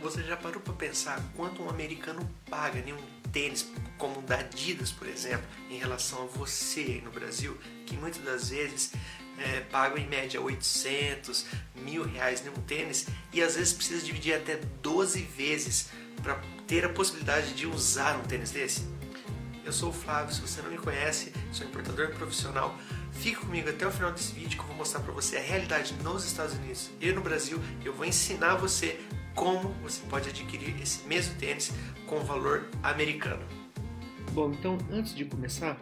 Você já parou para pensar quanto um americano paga em um tênis como o da Adidas, por exemplo, em relação a você no Brasil, que muitas das vezes é, pagam em média 800, mil reais em um tênis e às vezes precisa dividir até 12 vezes para ter a possibilidade de usar um tênis desse? Eu sou o Flávio, se você não me conhece, sou importador profissional. Fique comigo até o final desse vídeo que eu vou mostrar para você a realidade nos Estados Unidos e no Brasil. Eu vou ensinar você como você pode adquirir esse mesmo tênis com valor americano. Bom, então antes de começar,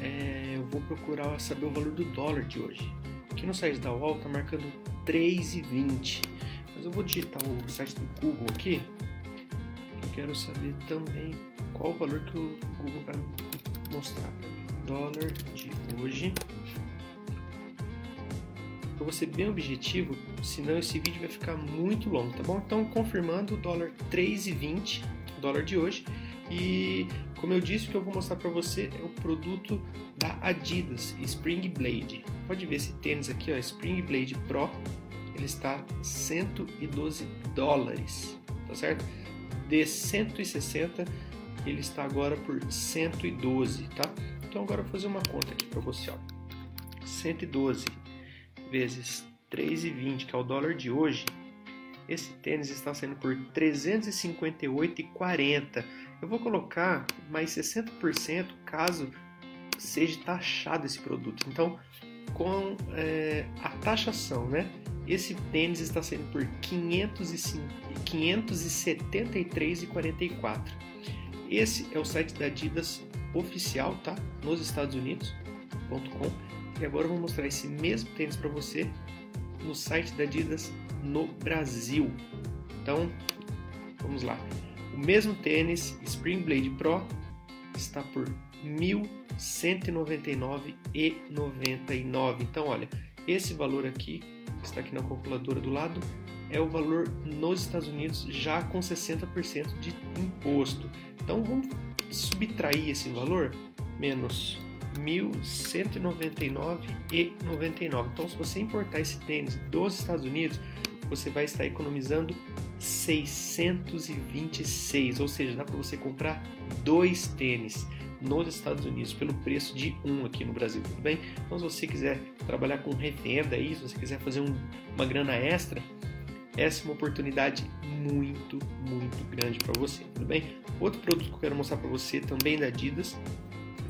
é, eu vou procurar saber o valor do dólar de hoje. Aqui no site da UOL está marcando 3,20, mas eu vou digitar o site do Google aqui. Eu quero saber também qual o valor que o Google vai mostrar. Dólar de hoje eu vou ser bem objetivo, senão esse vídeo vai ficar muito longo, tá bom? Então, confirmando o dólar 3,20, dólar de hoje. E como eu disse, o que eu vou mostrar para você é o produto da Adidas, Spring Blade. Pode ver esse tênis aqui, ó, Spring Blade Pro, ele está 112 dólares, tá certo? De 160, ele está agora por 112, tá? Então agora eu vou fazer uma conta aqui para você, ó. 112 vezes 3,20, que é o dólar de hoje, esse tênis está saindo por 358,40. Eu vou colocar mais 60% caso seja taxado esse produto. Então, com é, a taxação, né? Esse tênis está saindo por 573,44. Esse é o site da Adidas oficial, tá? Nos Estados Unidos.com e agora eu vou mostrar esse mesmo tênis para você no site da Adidas no Brasil. Então, vamos lá. O mesmo tênis Spring Blade Pro está por R$ 1.199,99. Então, olha, esse valor aqui, que está aqui na calculadora do lado, é o valor nos Estados Unidos já com 60% de imposto. Então, vamos subtrair esse valor menos 1.199,99. Então, se você importar esse tênis dos Estados Unidos, você vai estar economizando 626, ou seja, dá para você comprar dois tênis nos Estados Unidos pelo preço de um aqui no Brasil, tudo bem? Então, se você quiser trabalhar com revenda aí, se você quiser fazer um, uma grana extra, essa é uma oportunidade muito, muito grande para você, tudo bem? Outro produto que eu quero mostrar para você também da Adidas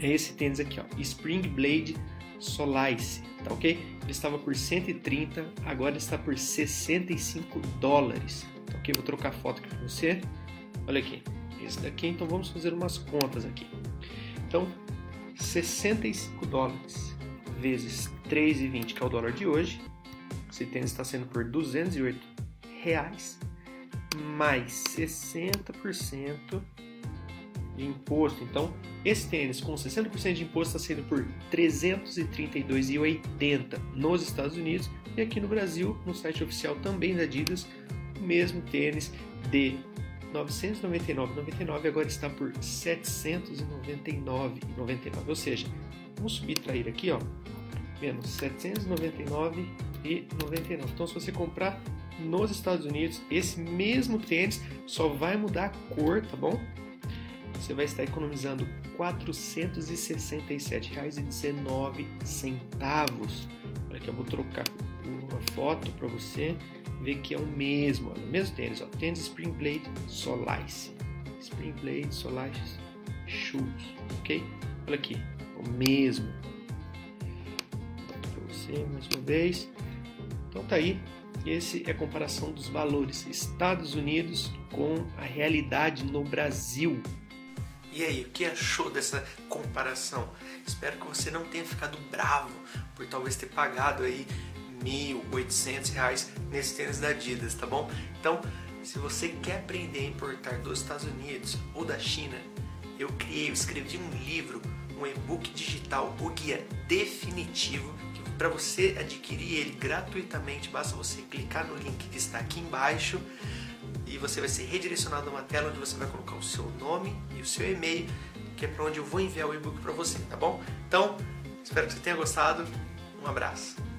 é esse tênis aqui, ó, Spring Blade Solace, tá ok? Ele estava por 130, agora está por 65 dólares, tá ok? Vou trocar a foto aqui para você. Olha aqui, esse daqui, então vamos fazer umas contas aqui. Então, 65 dólares vezes 3,20, que é o dólar de hoje. Esse tênis está sendo por 208 reais, mais 60% de imposto. Então, esse tênis com 60% de imposto está sendo por R$ 332,80 nos Estados Unidos e aqui no Brasil, no site oficial também da Adidas, o mesmo tênis de 999,99 agora está por 799,99. Ou seja, vamos subtrair aqui, ó, menos 799,99. Então, se você comprar nos Estados Unidos, esse mesmo tênis só vai mudar a cor, tá bom? Você vai estar economizando R$ 467,19. Olha aqui, eu vou trocar uma foto para você ver que é o mesmo, olha, o mesmo tênis, ó, tênis Spring Blade Solace, Spring Blade Shoes, ok? Olha aqui, o mesmo. Para você mais uma vez. Então tá aí, esse é a comparação dos valores Estados Unidos com a realidade no Brasil. E aí, o que achou dessa comparação? Espero que você não tenha ficado bravo por talvez ter pagado aí oitocentos reais nesse tênis da Adidas, tá bom? Então, se você quer aprender a importar dos Estados Unidos ou da China, eu criei, eu escrevi um livro, um e-book digital, o guia definitivo, para você adquirir ele gratuitamente, basta você clicar no link que está aqui embaixo e você vai ser redirecionado a uma tela onde você vai colocar o seu nome e o seu e-mail, que é para onde eu vou enviar o e-book para você, tá bom? Então, espero que você tenha gostado. Um abraço.